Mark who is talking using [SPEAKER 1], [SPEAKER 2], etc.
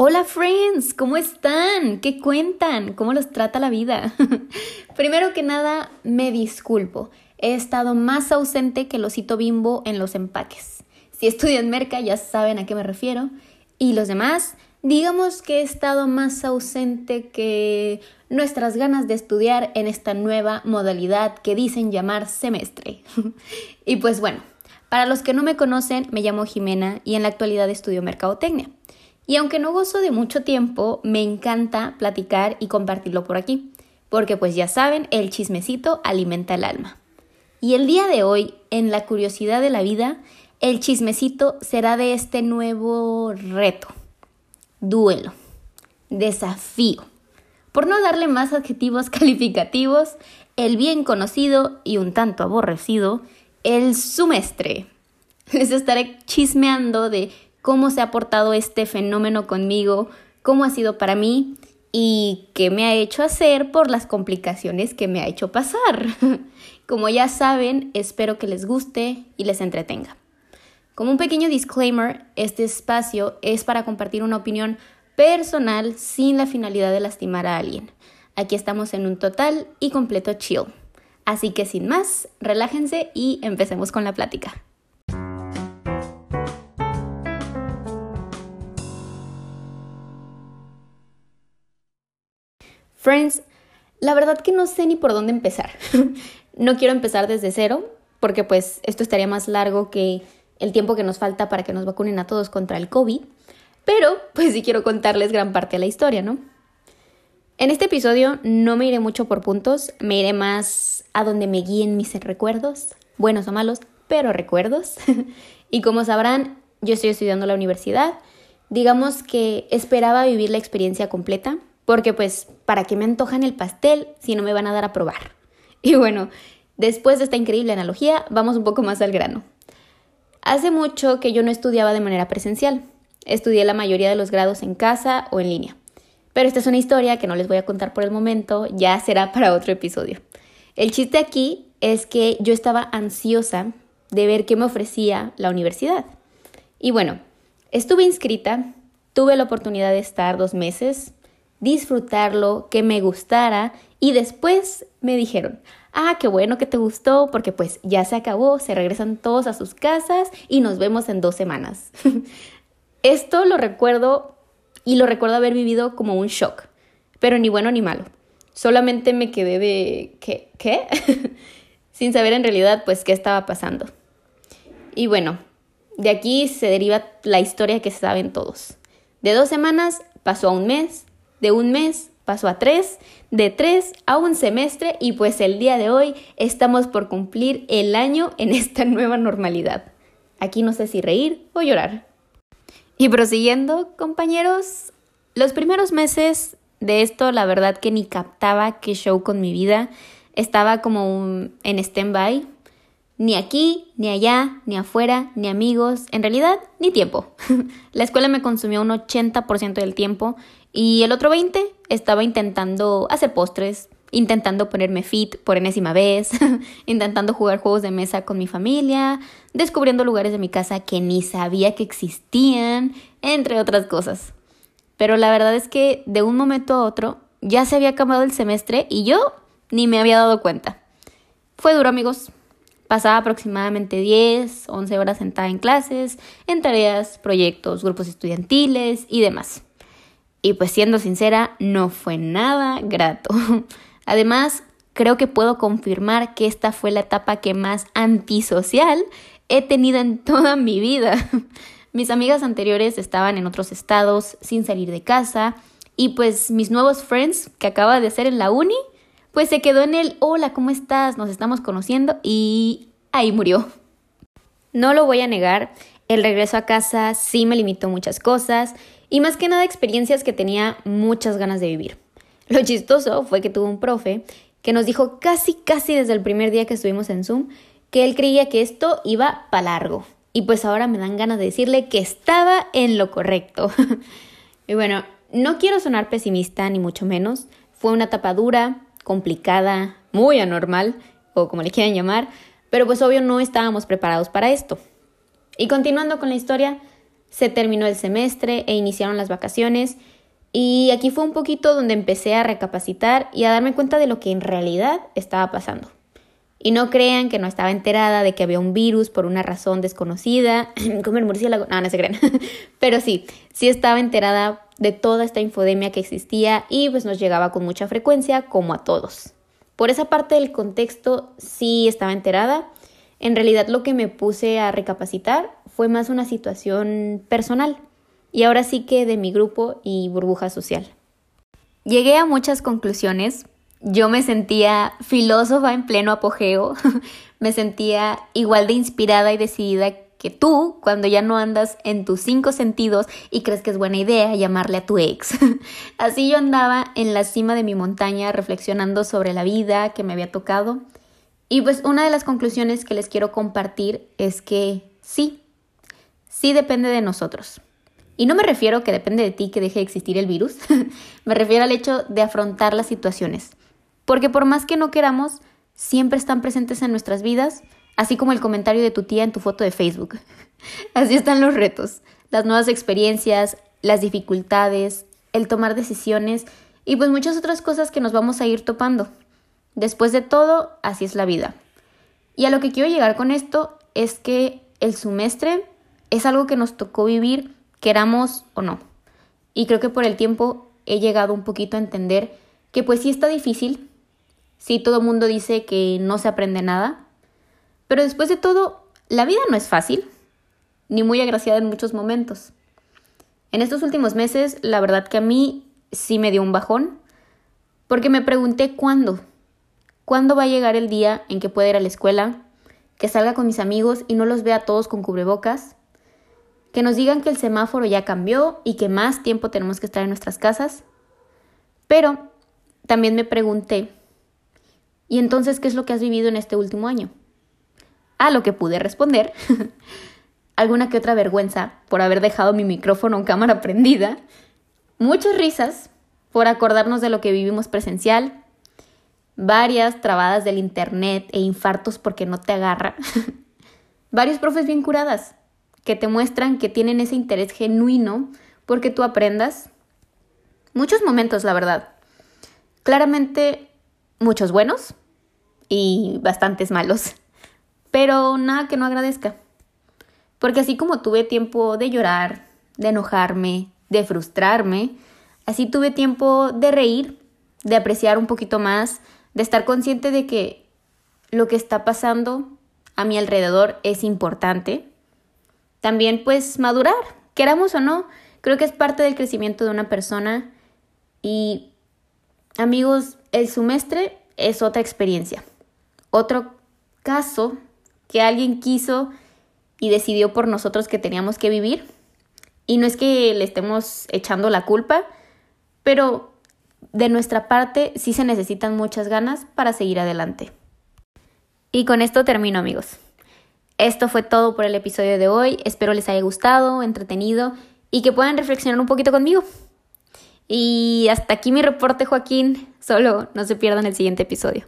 [SPEAKER 1] Hola friends, ¿cómo están? ¿Qué cuentan? ¿Cómo los trata la vida? Primero que nada, me disculpo. He estado más ausente que el osito bimbo en los empaques. Si estudian merca ya saben a qué me refiero. Y los demás, digamos que he estado más ausente que nuestras ganas de estudiar en esta nueva modalidad que dicen llamar semestre. y pues bueno, para los que no me conocen, me llamo Jimena y en la actualidad estudio mercadotecnia. Y aunque no gozo de mucho tiempo, me encanta platicar y compartirlo por aquí, porque pues ya saben, el chismecito alimenta el alma. Y el día de hoy, en la curiosidad de la vida, el chismecito será de este nuevo reto, duelo, desafío. Por no darle más adjetivos calificativos, el bien conocido y un tanto aborrecido, el sumestre. Les estaré chismeando de cómo se ha portado este fenómeno conmigo, cómo ha sido para mí y qué me ha hecho hacer por las complicaciones que me ha hecho pasar. Como ya saben, espero que les guste y les entretenga. Como un pequeño disclaimer, este espacio es para compartir una opinión personal sin la finalidad de lastimar a alguien. Aquí estamos en un total y completo chill. Así que sin más, relájense y empecemos con la plática. Friends, la verdad que no sé ni por dónde empezar. no quiero empezar desde cero, porque pues esto estaría más largo que el tiempo que nos falta para que nos vacunen a todos contra el COVID, pero pues sí quiero contarles gran parte de la historia, ¿no? En este episodio no me iré mucho por puntos, me iré más a donde me guíen mis recuerdos, buenos o malos, pero recuerdos. y como sabrán, yo estoy estudiando la universidad. Digamos que esperaba vivir la experiencia completa, porque pues, ¿para qué me antojan el pastel si no me van a dar a probar? Y bueno, después de esta increíble analogía, vamos un poco más al grano. Hace mucho que yo no estudiaba de manera presencial. Estudié la mayoría de los grados en casa o en línea. Pero esta es una historia que no les voy a contar por el momento, ya será para otro episodio. El chiste aquí es que yo estaba ansiosa de ver qué me ofrecía la universidad. Y bueno, estuve inscrita, tuve la oportunidad de estar dos meses, disfrutarlo, que me gustara y después me dijeron, ah, qué bueno que te gustó porque pues ya se acabó, se regresan todos a sus casas y nos vemos en dos semanas. Esto lo recuerdo y lo recuerdo haber vivido como un shock, pero ni bueno ni malo. Solamente me quedé de ¿qué? ¿Qué? Sin saber en realidad pues qué estaba pasando. Y bueno, de aquí se deriva la historia que saben todos. De dos semanas pasó a un mes, de un mes pasó a tres, de tres a un semestre y pues el día de hoy estamos por cumplir el año en esta nueva normalidad. Aquí no sé si reír o llorar. Y prosiguiendo, compañeros, los primeros meses de esto la verdad que ni captaba qué show con mi vida. Estaba como en stand-by. Ni aquí, ni allá, ni afuera, ni amigos, en realidad, ni tiempo. la escuela me consumió un 80% del tiempo y el otro 20 estaba intentando hacer postres, intentando ponerme fit por enésima vez, intentando jugar juegos de mesa con mi familia, descubriendo lugares de mi casa que ni sabía que existían, entre otras cosas. Pero la verdad es que de un momento a otro ya se había acabado el semestre y yo ni me había dado cuenta. Fue duro, amigos. Pasaba aproximadamente 10, 11 horas sentada en clases, en tareas, proyectos, grupos estudiantiles y demás. Y pues siendo sincera, no fue nada grato. Además, creo que puedo confirmar que esta fue la etapa que más antisocial he tenido en toda mi vida. Mis amigas anteriores estaban en otros estados sin salir de casa y pues mis nuevos friends que acaba de hacer en la uni, pues se quedó en el hola, ¿cómo estás? Nos estamos conociendo y ahí murió. No lo voy a negar, el regreso a casa sí me limitó muchas cosas y más que nada experiencias que tenía muchas ganas de vivir. Lo chistoso fue que tuvo un profe que nos dijo casi casi desde el primer día que estuvimos en Zoom que él creía que esto iba para largo. Y pues ahora me dan ganas de decirle que estaba en lo correcto. y bueno, no quiero sonar pesimista ni mucho menos. Fue una etapa dura, complicada, muy anormal, o como le quieran llamar, pero pues obvio no estábamos preparados para esto. Y continuando con la historia, se terminó el semestre e iniciaron las vacaciones y aquí fue un poquito donde empecé a recapacitar y a darme cuenta de lo que en realidad estaba pasando. Y no crean que no estaba enterada de que había un virus por una razón desconocida, como el murciélago, no, no se creen, pero sí, sí estaba enterada de toda esta infodemia que existía y pues nos llegaba con mucha frecuencia, como a todos. Por esa parte del contexto sí estaba enterada. En realidad lo que me puse a recapacitar fue más una situación personal y ahora sí que de mi grupo y burbuja social. Llegué a muchas conclusiones. Yo me sentía filósofa en pleno apogeo, me sentía igual de inspirada y decidida que tú cuando ya no andas en tus cinco sentidos y crees que es buena idea llamarle a tu ex. Así yo andaba en la cima de mi montaña reflexionando sobre la vida que me había tocado. Y pues una de las conclusiones que les quiero compartir es que sí, sí depende de nosotros. Y no me refiero que depende de ti que deje de existir el virus, me refiero al hecho de afrontar las situaciones. Porque por más que no queramos, siempre están presentes en nuestras vidas, así como el comentario de tu tía en tu foto de Facebook. Así están los retos, las nuevas experiencias, las dificultades, el tomar decisiones y pues muchas otras cosas que nos vamos a ir topando. Después de todo, así es la vida. Y a lo que quiero llegar con esto es que el semestre es algo que nos tocó vivir queramos o no. Y creo que por el tiempo he llegado un poquito a entender que pues sí está difícil, sí todo el mundo dice que no se aprende nada, pero después de todo, la vida no es fácil, ni muy agraciada en muchos momentos. En estos últimos meses, la verdad que a mí sí me dio un bajón, porque me pregunté cuándo, cuándo va a llegar el día en que pueda ir a la escuela, que salga con mis amigos y no los vea todos con cubrebocas, que nos digan que el semáforo ya cambió y que más tiempo tenemos que estar en nuestras casas. Pero también me pregunté, ¿y entonces qué es lo que has vivido en este último año? A lo que pude responder, alguna que otra vergüenza por haber dejado mi micrófono en cámara prendida, muchas risas por acordarnos de lo que vivimos presencial, varias trabadas del internet e infartos porque no te agarra, varios profes bien curadas que te muestran que tienen ese interés genuino porque tú aprendas. Muchos momentos, la verdad. Claramente, muchos buenos y bastantes malos. Pero nada que no agradezca. Porque así como tuve tiempo de llorar, de enojarme, de frustrarme, así tuve tiempo de reír, de apreciar un poquito más, de estar consciente de que lo que está pasando a mi alrededor es importante. También pues madurar, queramos o no, creo que es parte del crecimiento de una persona. Y amigos, el semestre es otra experiencia, otro caso que alguien quiso y decidió por nosotros que teníamos que vivir. Y no es que le estemos echando la culpa, pero de nuestra parte sí se necesitan muchas ganas para seguir adelante. Y con esto termino amigos. Esto fue todo por el episodio de hoy. Espero les haya gustado, entretenido y que puedan reflexionar un poquito conmigo. Y hasta aquí mi reporte, Joaquín. Solo no se pierdan el siguiente episodio.